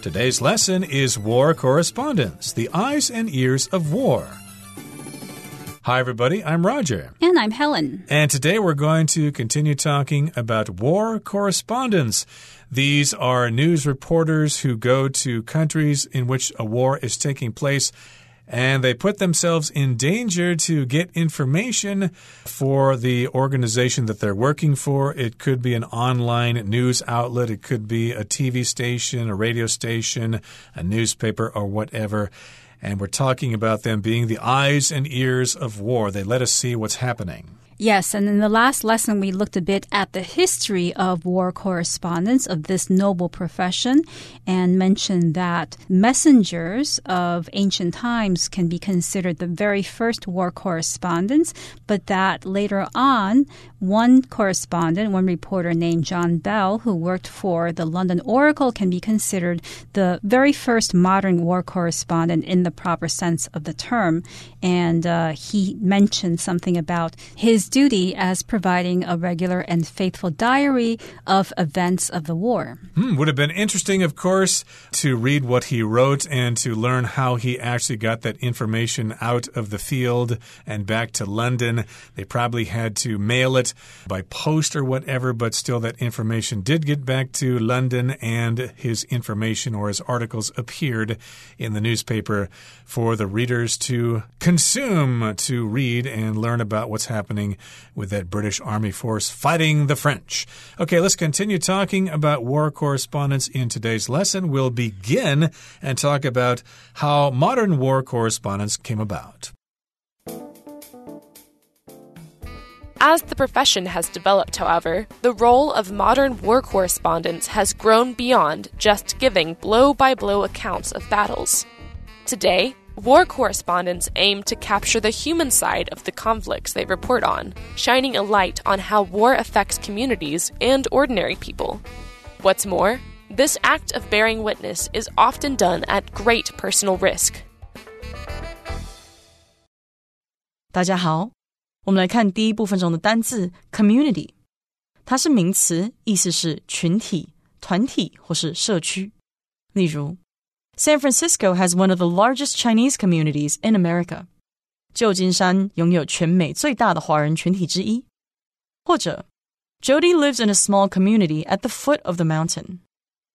Today's lesson is War Correspondence The Eyes and Ears of War. Hi, everybody. I'm Roger. And I'm Helen. And today we're going to continue talking about war correspondence. These are news reporters who go to countries in which a war is taking place and they put themselves in danger to get information for the organization that they're working for. It could be an online news outlet, it could be a TV station, a radio station, a newspaper, or whatever. And we're talking about them being the eyes and ears of war. They let us see what's happening. Yes, and in the last lesson, we looked a bit at the history of war correspondence of this noble profession and mentioned that messengers of ancient times can be considered the very first war correspondents, but that later on, one correspondent, one reporter named John Bell, who worked for the London Oracle, can be considered the very first modern war correspondent in the proper sense of the term. And uh, he mentioned something about his duty as providing a regular and faithful diary of events of the war. Hmm, would have been interesting, of course, to read what he wrote and to learn how he actually got that information out of the field and back to London. They probably had to mail it by post or whatever, but still, that information did get back to London, and his information or his articles appeared in the newspaper for the readers to consume, to read and learn about what's happening with that British Army force fighting the French. Okay, let's continue talking about war correspondence in today's lesson. We'll begin and talk about how modern war correspondence came about. As the profession has developed, however, the role of modern war correspondents has grown beyond just giving blow by blow accounts of battles. Today, War correspondents aim to capture the human side of the conflicts they report on, shining a light on how war affects communities and ordinary people. What's more, this act of bearing witness is often done at great personal risk. 大家好，我们来看第一部分中的单字 community，它是名词，意思是群体、团体或是社区。例如 San Francisco has one of the largest Chinese communities in America. 旧金山拥有全美最大的华人群体之一。或者，Jody lives in a small community at the foot of the mountain.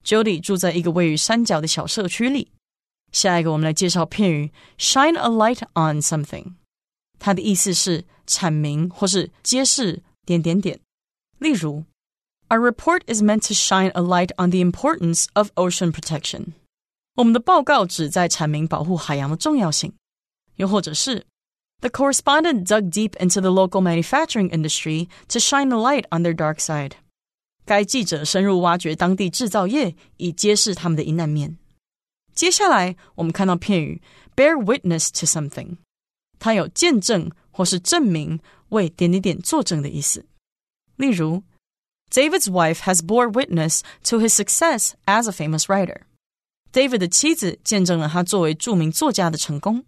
Jody 住在一个位于山脚的小社区里。下一个，我们来介绍片语 "shine a light on something"，它的意思是阐明或是揭示点点点。例如，Our report is meant to shine a light on the importance of ocean protection. 我们的报告旨在阐明保护海洋的重要性，又或者是 The correspondent dug deep into the local manufacturing industry to shine a light on their dark side。该记者深入挖掘当地制造业，以揭示他们的阴暗面。接下来，我们看到片语 bear witness to something，它有见证或是证明、为点点点作证的意思。例如，David's wife has bore witness to his success as a famous writer。 David 的妻子见证了他作为著名作家的成功。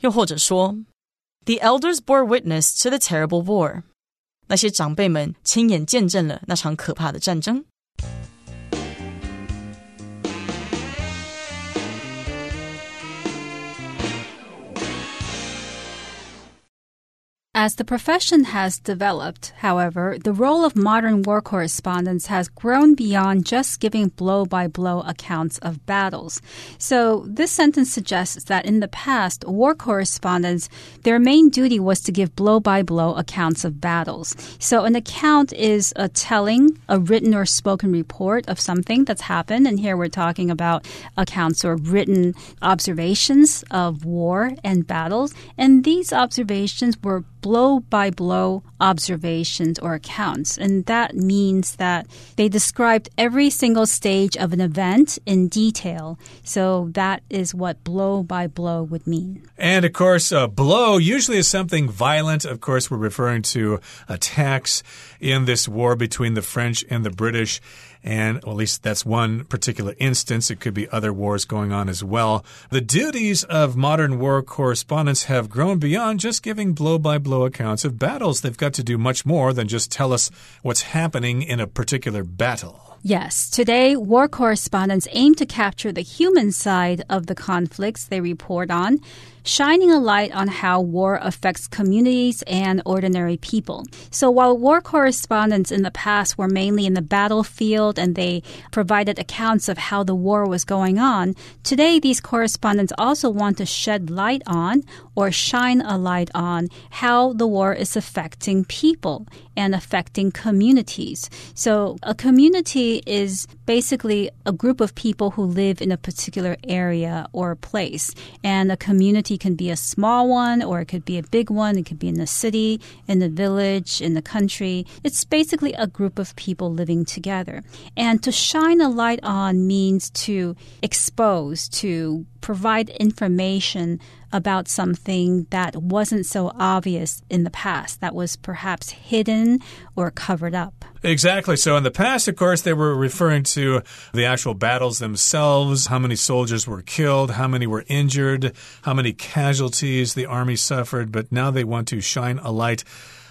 又或者说，The elders bore witness to the terrible war。那些长辈们亲眼见证了那场可怕的战争。As the profession has developed, however, the role of modern war correspondents has grown beyond just giving blow by blow accounts of battles. So, this sentence suggests that in the past, war correspondents, their main duty was to give blow by blow accounts of battles. So, an account is a telling, a written or spoken report of something that's happened. And here we're talking about accounts or written observations of war and battles. And these observations were blow by blow observations or accounts. And that means that they described every single stage of an event in detail. So that is what blow by blow would mean. And of course, a blow usually is something violent. Of course, we're referring to attacks in this war between the French and the British. And well, at least that's one particular instance. It could be other wars going on as well. The duties of modern war correspondents have grown beyond just giving blow by blow accounts of battles. They've got to do much more than just tell us what's happening in a particular battle. Yes, today war correspondents aim to capture the human side of the conflicts they report on, shining a light on how war affects communities and ordinary people. So while war correspondents in the past were mainly in the battlefield and they provided accounts of how the war was going on, today these correspondents also want to shed light on or shine a light on how the war is affecting people and affecting communities. So a community is basically a group of people who live in a particular area or place. And a community can be a small one or it could be a big one. It could be in the city, in the village, in the country. It's basically a group of people living together. And to shine a light on means to expose, to provide information about something that wasn't so obvious in the past, that was perhaps hidden or covered up. Exactly. So in the past, of course, they were referring to the actual battles themselves, how many soldiers were killed, how many were injured, how many casualties the army suffered. But now they want to shine a light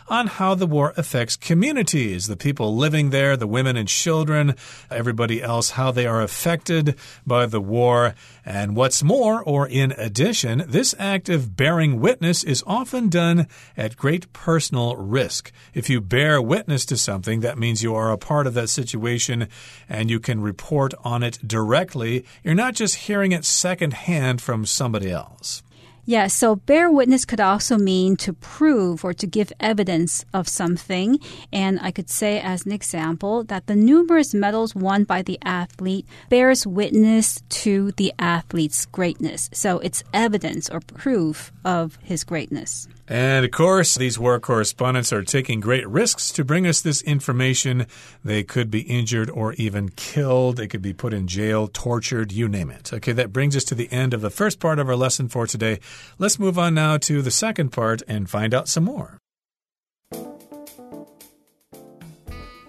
on how the war affects communities, the people living there, the women and children, everybody else, how they are affected by the war. And what's more, or in addition, this act of bearing witness is often done at great personal risk. If you bear witness to something, that means you are a part of that situation and you can report on it directly. You're not just hearing it secondhand from somebody else. Yeah, so bear witness could also mean to prove or to give evidence of something. And I could say, as an example, that the numerous medals won by the athlete bears witness to the athlete's greatness. So it's evidence or proof of his greatness. And of course, these war correspondents are taking great risks to bring us this information. They could be injured or even killed. They could be put in jail, tortured, you name it. Okay, that brings us to the end of the first part of our lesson for today. Let's move on now to the second part and find out some more.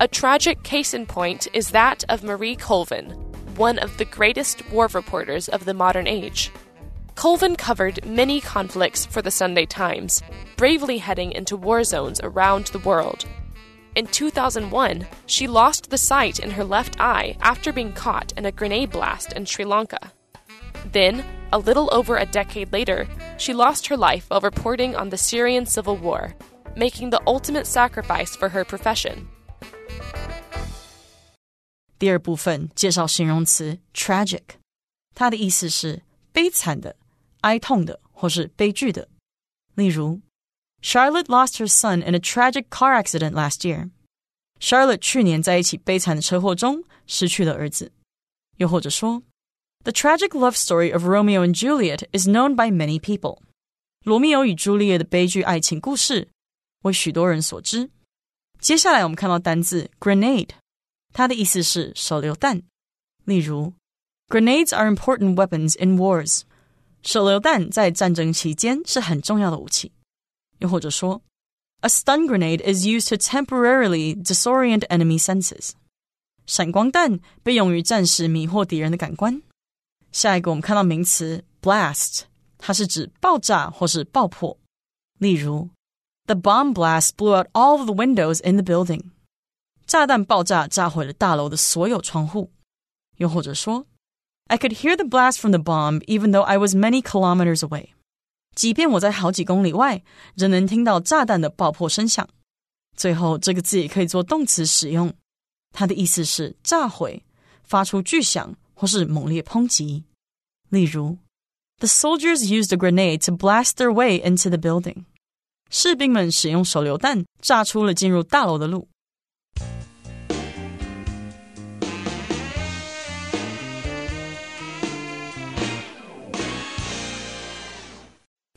A tragic case in point is that of Marie Colvin, one of the greatest war reporters of the modern age. Colvin covered many conflicts for the Sunday Times, bravely heading into war zones around the world. In 2001, she lost the sight in her left eye after being caught in a grenade blast in Sri Lanka. Then, a little over a decade later, she lost her life while reporting on the Syrian civil war, making the ultimate sacrifice for her profession. 第二部分介绍形容词 tragic，它的意思是悲惨的、 哀痛的或是悲剧的。例如，Charlotte lost her son in a tragic car accident last year。Charlotte 去年在一起悲惨的车祸中失去了儿子。又或者说，The tragic love story of Romeo and Juliet is known by many people。罗密欧与朱丽叶的悲剧爱情故事为许多人所知。接下来我们看到单字 grenade，它的意思是手榴弹。例如，Grenades are important weapons in wars。 手榴弹在战争期间是很重要的武器。又或者说，A stun grenade is used to temporarily disorient enemy senses。闪光弹被用于暂时迷惑敌人的感官。下一个我们看到名词 blast，它是指爆炸或是爆破。例如，The bomb blast blew out all of the windows in the building。炸弹爆炸炸毁了大楼的所有窗户。又或者说。 I could hear the blast from the bomb even though I was many kilometers away. 即便我在好几公里外，仍能听到炸弹的爆破声响。最后，这个字也可以做动词使用，它的意思是炸毁、发出巨响或是猛烈抨击。例如，The soldiers used a grenade to blast their way into the building。士兵们使用手榴弹炸出了进入大楼的路。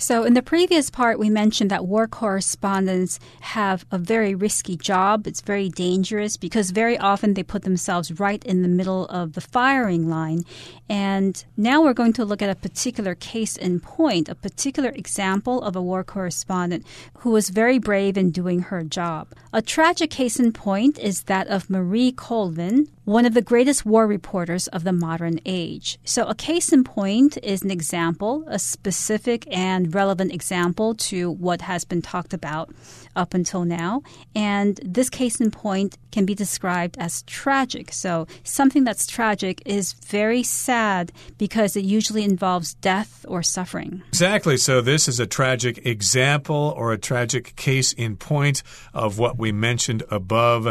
So, in the previous part, we mentioned that war correspondents have a very risky job. It's very dangerous because very often they put themselves right in the middle of the firing line. And now we're going to look at a particular case in point, a particular example of a war correspondent who was very brave in doing her job. A tragic case in point is that of Marie Colvin, one of the greatest war reporters of the modern age. So, a case in point is an example, a specific and relevant example to what has been talked about up until now. And this case in point can be described as tragic. So something that's tragic is very sad because it usually involves death or suffering. Exactly. So this is a tragic example or a tragic case in point of what we mentioned above.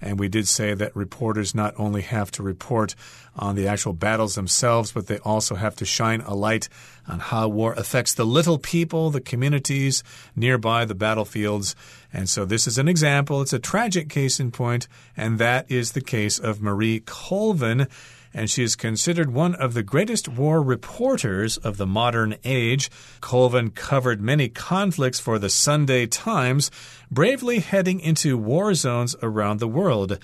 And we did say that reporters not only have to report on the actual battles themselves, but they also have to shine a light on how war affects the little people, the communities nearby the battlefields. And so this is an example. It's a tragic case in point, and that is the case of Marie Colvin and she is considered one of the greatest war reporters of the modern age. Colvin covered many conflicts for the Sunday Times, bravely heading into war zones around the world.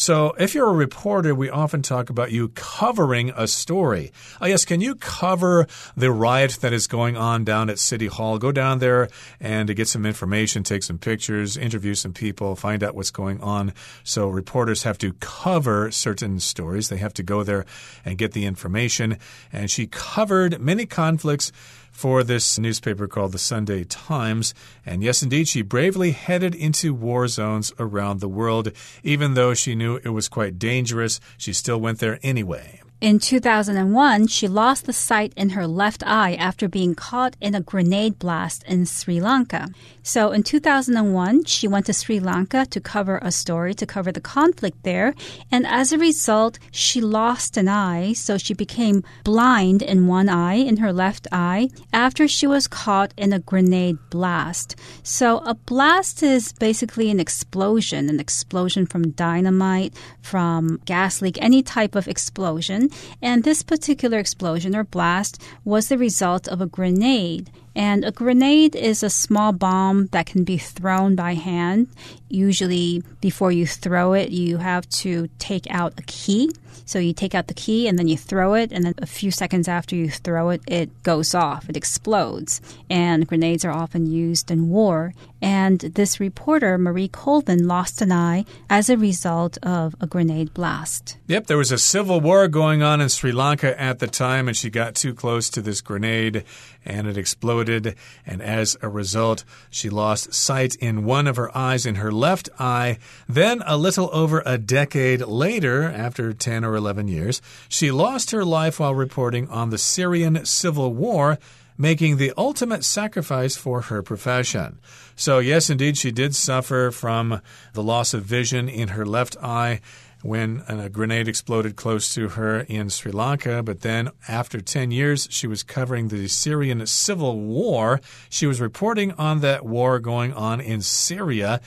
So, if you're a reporter, we often talk about you covering a story. Oh, yes, can you cover the riot that is going on down at City Hall? Go down there and to get some information, take some pictures, interview some people, find out what's going on. So, reporters have to cover certain stories. They have to go there and get the information. And she covered many conflicts for this newspaper called the Sunday Times. And yes, indeed, she bravely headed into war zones around the world. Even though she knew it was quite dangerous, she still went there anyway. In 2001, she lost the sight in her left eye after being caught in a grenade blast in Sri Lanka. So in 2001, she went to Sri Lanka to cover a story, to cover the conflict there. And as a result, she lost an eye. So she became blind in one eye, in her left eye, after she was caught in a grenade blast. So a blast is basically an explosion, an explosion from dynamite, from gas leak, any type of explosion. And this particular explosion or blast was the result of a grenade. And a grenade is a small bomb that can be thrown by hand. Usually, before you throw it, you have to take out a key. So you take out the key and then you throw it, and then a few seconds after you throw it, it goes off, it explodes. And grenades are often used in war. And this reporter, Marie Colvin, lost an eye as a result of a grenade blast. Yep, there was a civil war going on in Sri Lanka at the time, and she got too close to this grenade and it exploded. And as a result, she lost sight in one of her eyes in her left eye. Then, a little over a decade later, after 10 or 11 years, she lost her life while reporting on the Syrian civil war making the ultimate sacrifice for her profession. So, yes, indeed, she did suffer from the loss of vision in her left eye when a grenade exploded close to her in Sri Lanka. But then, after 10 years, she was covering the Syrian civil war. She was reporting on that war going on in Syria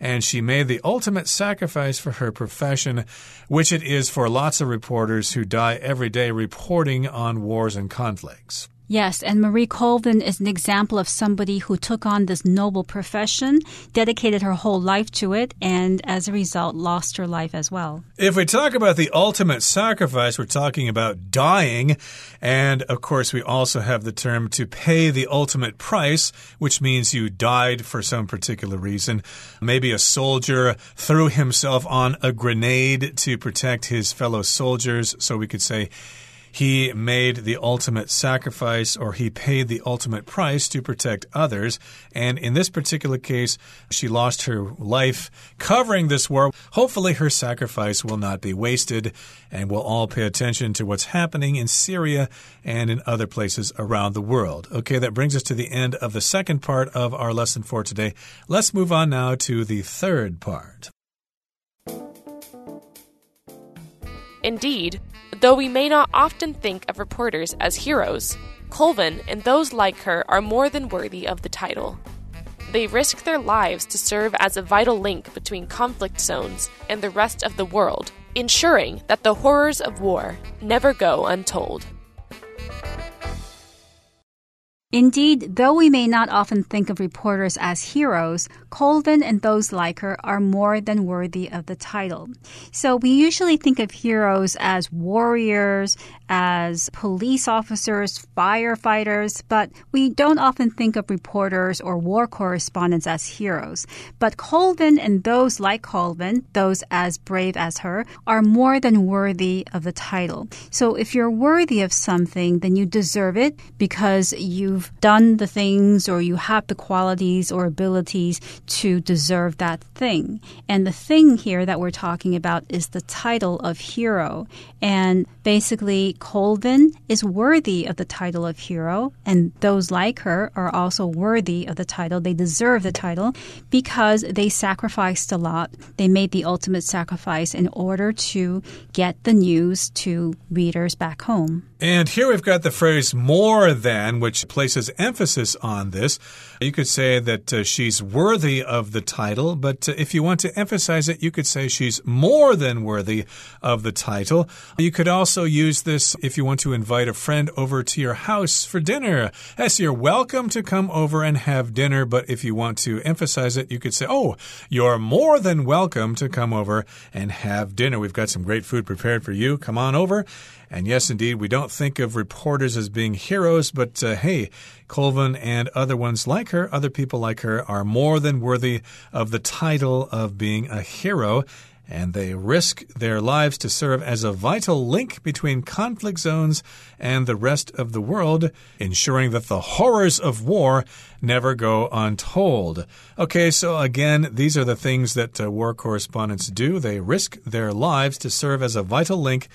and she made the ultimate sacrifice for her profession, which it is for lots of reporters who die every day reporting on wars and conflicts. Yes, and Marie Colvin is an example of somebody who took on this noble profession, dedicated her whole life to it, and as a result, lost her life as well. If we talk about the ultimate sacrifice, we're talking about dying. And of course, we also have the term to pay the ultimate price, which means you died for some particular reason. Maybe a soldier threw himself on a grenade to protect his fellow soldiers. So we could say, he made the ultimate sacrifice or he paid the ultimate price to protect others. And in this particular case, she lost her life covering this war. Hopefully, her sacrifice will not be wasted, and we'll all pay attention to what's happening in Syria and in other places around the world. Okay, that brings us to the end of the second part of our lesson for today. Let's move on now to the third part. Indeed, though we may not often think of reporters as heroes, Colvin and those like her are more than worthy of the title. They risk their lives to serve as a vital link between conflict zones and the rest of the world, ensuring that the horrors of war never go untold. Indeed, though we may not often think of reporters as heroes, Colvin and those like her are more than worthy of the title. So we usually think of heroes as warriors, as police officers, firefighters, but we don't often think of reporters or war correspondents as heroes. But Colvin and those like Colvin, those as brave as her, are more than worthy of the title. So if you're worthy of something, then you deserve it because you've done the things or you have the qualities or abilities to deserve that thing. And the thing here that we're talking about is the title of hero. And basically, Colvin is worthy of the title of hero, and those like her are also worthy of the title. They deserve the title because they sacrificed a lot. They made the ultimate sacrifice in order to get the news to readers back home. And here we've got the phrase more than, which places emphasis on this. You could say that uh, she's worthy of the title, but uh, if you want to emphasize it, you could say she's more than worthy of the title. You could also use this if you want to invite a friend over to your house for dinner. Yes, you're welcome to come over and have dinner, but if you want to emphasize it, you could say, Oh, you're more than welcome to come over and have dinner. We've got some great food prepared for you. Come on over. And yes, indeed, we don't think of reporters as being heroes, but uh, hey, Colvin and other ones like her, other people like her, are more than worthy of the title of being a hero and they risk their lives to serve as a vital link between conflict zones and the rest of the world, ensuring that the horrors of war never go untold. Okay, so again, these are the things that uh, war correspondents do. They risk their lives to serve as a vital link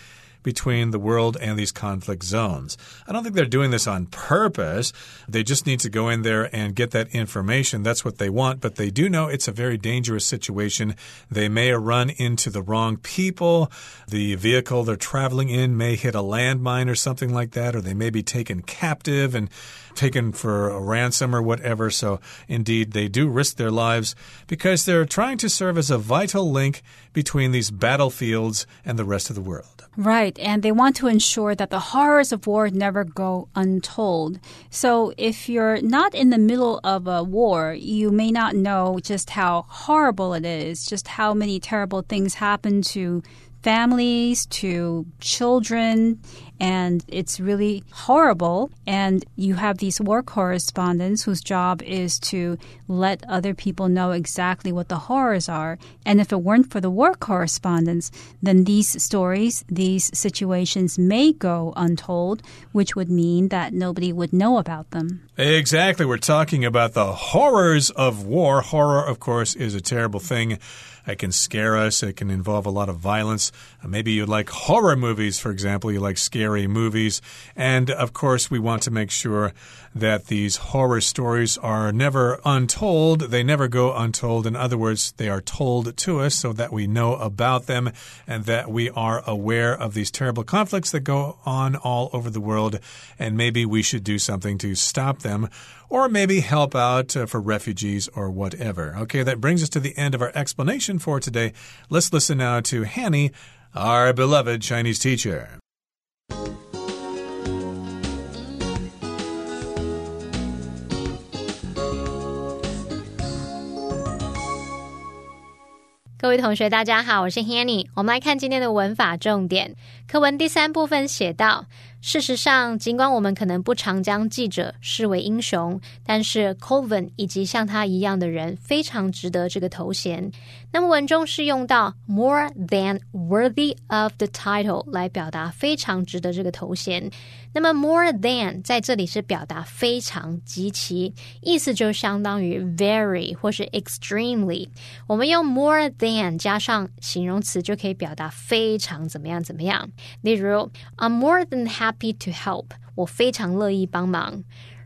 between the world and these conflict zones. I don't think they're doing this on purpose. They just need to go in there and get that information. That's what they want, but they do know it's a very dangerous situation. They may run into the wrong people. The vehicle they're traveling in may hit a landmine or something like that, or they may be taken captive and taken for a ransom or whatever. So, indeed, they do risk their lives because they're trying to serve as a vital link between these battlefields and the rest of the world. Right. And they want to ensure that the horrors of war never go untold. So, if you're not in the middle of a war, you may not know just how horrible it is, just how many terrible things happen to families to children and it's really horrible. And you have these war correspondents whose job is to let other people know exactly what the horrors are. And if it weren't for the war correspondents, then these stories, these situations may go untold, which would mean that nobody would know about them. Exactly. We're talking about the horrors of war. Horror, of course, is a terrible thing. It can scare us. It can involve a lot of violence. Maybe you like horror movies, for example. You like scary movies. And of course, we want to make sure that these horror stories are never untold. They never go untold. In other words, they are told to us so that we know about them and that we are aware of these terrible conflicts that go on all over the world. And maybe we should do something to stop them or maybe help out uh, for refugees or whatever. Okay, that brings us to the end of our explanation for today. Let's listen now to Hanny, our beloved Chinese teacher. 各位同学，大家好，我是 Hanny。我们来看今天的文法重点。课文第三部分写到。事实上，尽管我们可能不常将记者视为英雄，但是 Colvin 以及像他一样的人非常值得这个头衔。那么文中是用到 more than worthy of the title 来表达非常值得这个头衔。那么 more than 在这里是表达非常极其，意思就相当于 very 或是 extremely。我们用 more than 加上形容词就可以表达非常怎么样怎么样。例如，I'm more than happy。to help，我非常乐意帮忙。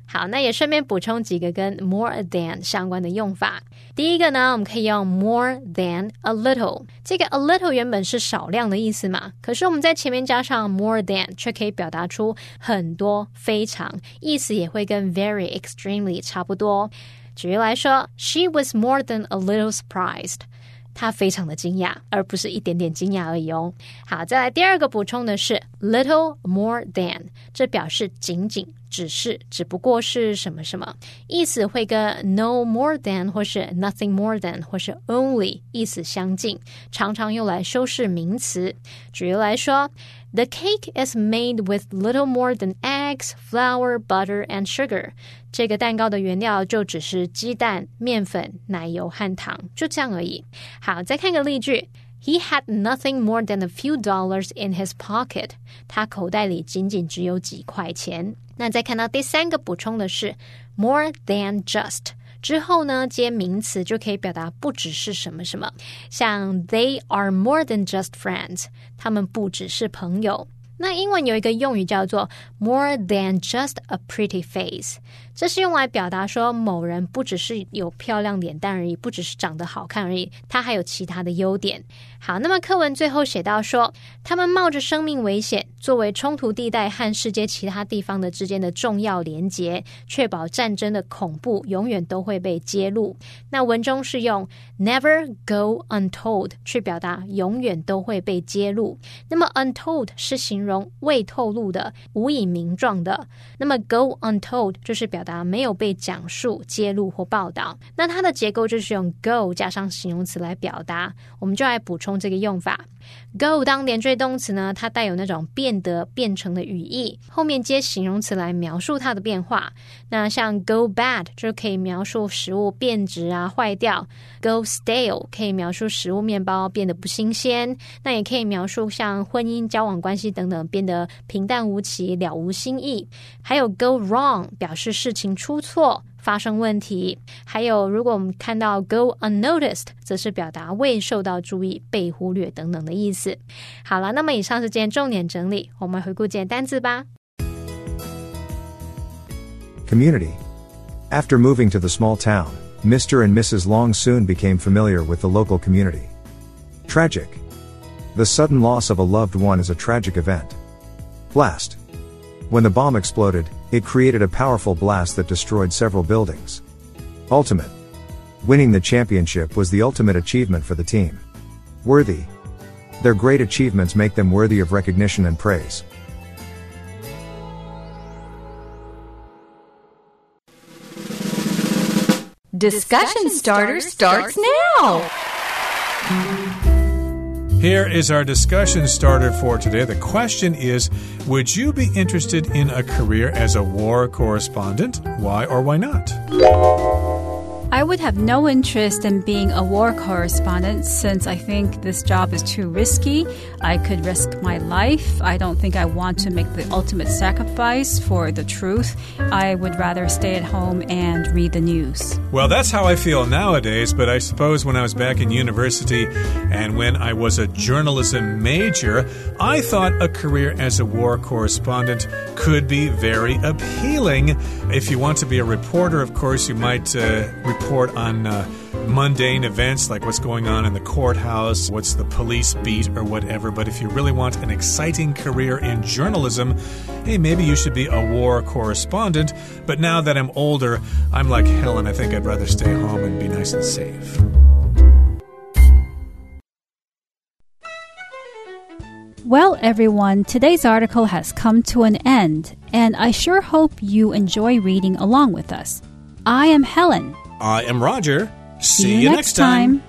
好，那也顺便补充几个跟 more than 相关的用法。第一个呢，我们可以用 more than a little。这个 a little 原本是少量的意思嘛，可是我们在前面加上 more than，却可以表达出很多、非常，意思也会跟 very、extremely 差不多。举例来说，She was more than a little surprised。她非常的惊讶，而不是一点点惊讶而已哦。好，再来第二个补充的是 little more than，这表示仅仅只是，只不过是什么什么，意思会跟 no more than 或是 nothing more than 或是 only 意思相近，常常用来修饰名词。举例来说，The cake is made with little more than eggs, flour, butter, and sugar。这个蛋糕的原料就只是鸡蛋、面粉、奶油和糖，就这样而已。好，再看个例句。He had nothing more than a few dollars in his pocket。他口袋里仅仅只有几块钱。那再看到第三个补充的是 more than just 之后呢，接名词就可以表达不只是什么什么，像 They are more than just friends。他们不只是朋友。那英文有一个用语叫做 more than just a pretty face。 这是用来表达说某人不只是有漂亮脸蛋而已，不只是长得好看而已，他还有其他的优点。好，那么课文最后写到说，他们冒着生命危险，作为冲突地带和世界其他地方的之间的重要连结，确保战争的恐怖永远都会被揭露。那文中是用 never go untold 去表达永远都会被揭露。那么 untold 是形容未透露的、无以名状的。那么 go untold 就是表。答没有被讲述、揭露或报道，那它的结构就是用 go 加上形容词来表达。我们就来补充这个用法。Go 当连缀动词呢，它带有那种变得、变成的语义，后面接形容词来描述它的变化。那像 go bad 就可以描述食物变质啊、坏掉；go stale 可以描述食物面包变得不新鲜。那也可以描述像婚姻、交往关系等等变得平淡无奇、了无新意。还有 go wrong 表示事情出错。发生问题，还有如果我们看到 go unnoticed，则是表达未受到注意、被忽略等等的意思。好了，那么以上是今天重点整理，我们回顾简单字吧。Community. After moving to the small town, Mr. and Mrs. Long soon became familiar with the local community. Tragic. The sudden loss of a loved one is a tragic event. Blast. When the bomb exploded, it created a powerful blast that destroyed several buildings. Ultimate. Winning the championship was the ultimate achievement for the team. Worthy. Their great achievements make them worthy of recognition and praise. Discussion starter starts now. Here is our discussion starter for today. The question is Would you be interested in a career as a war correspondent? Why or why not? I would have no interest in being a war correspondent since I think this job is too risky. I could risk my life. I don't think I want to make the ultimate sacrifice for the truth. I would rather stay at home and read the news. Well, that's how I feel nowadays, but I suppose when I was back in university and when I was a journalism major, I thought a career as a war correspondent could be very appealing. If you want to be a reporter, of course, you might uh, report on uh, mundane events like what's going on in the courthouse, what's the police beat, or whatever. But if you really want an exciting career in journalism, hey, maybe you should be a war correspondent. But now that I'm older, I'm like Helen. I think I'd rather stay home and be nice and safe. Well, everyone, today's article has come to an end, and I sure hope you enjoy reading along with us. I am Helen. I am Roger. See, you, next time.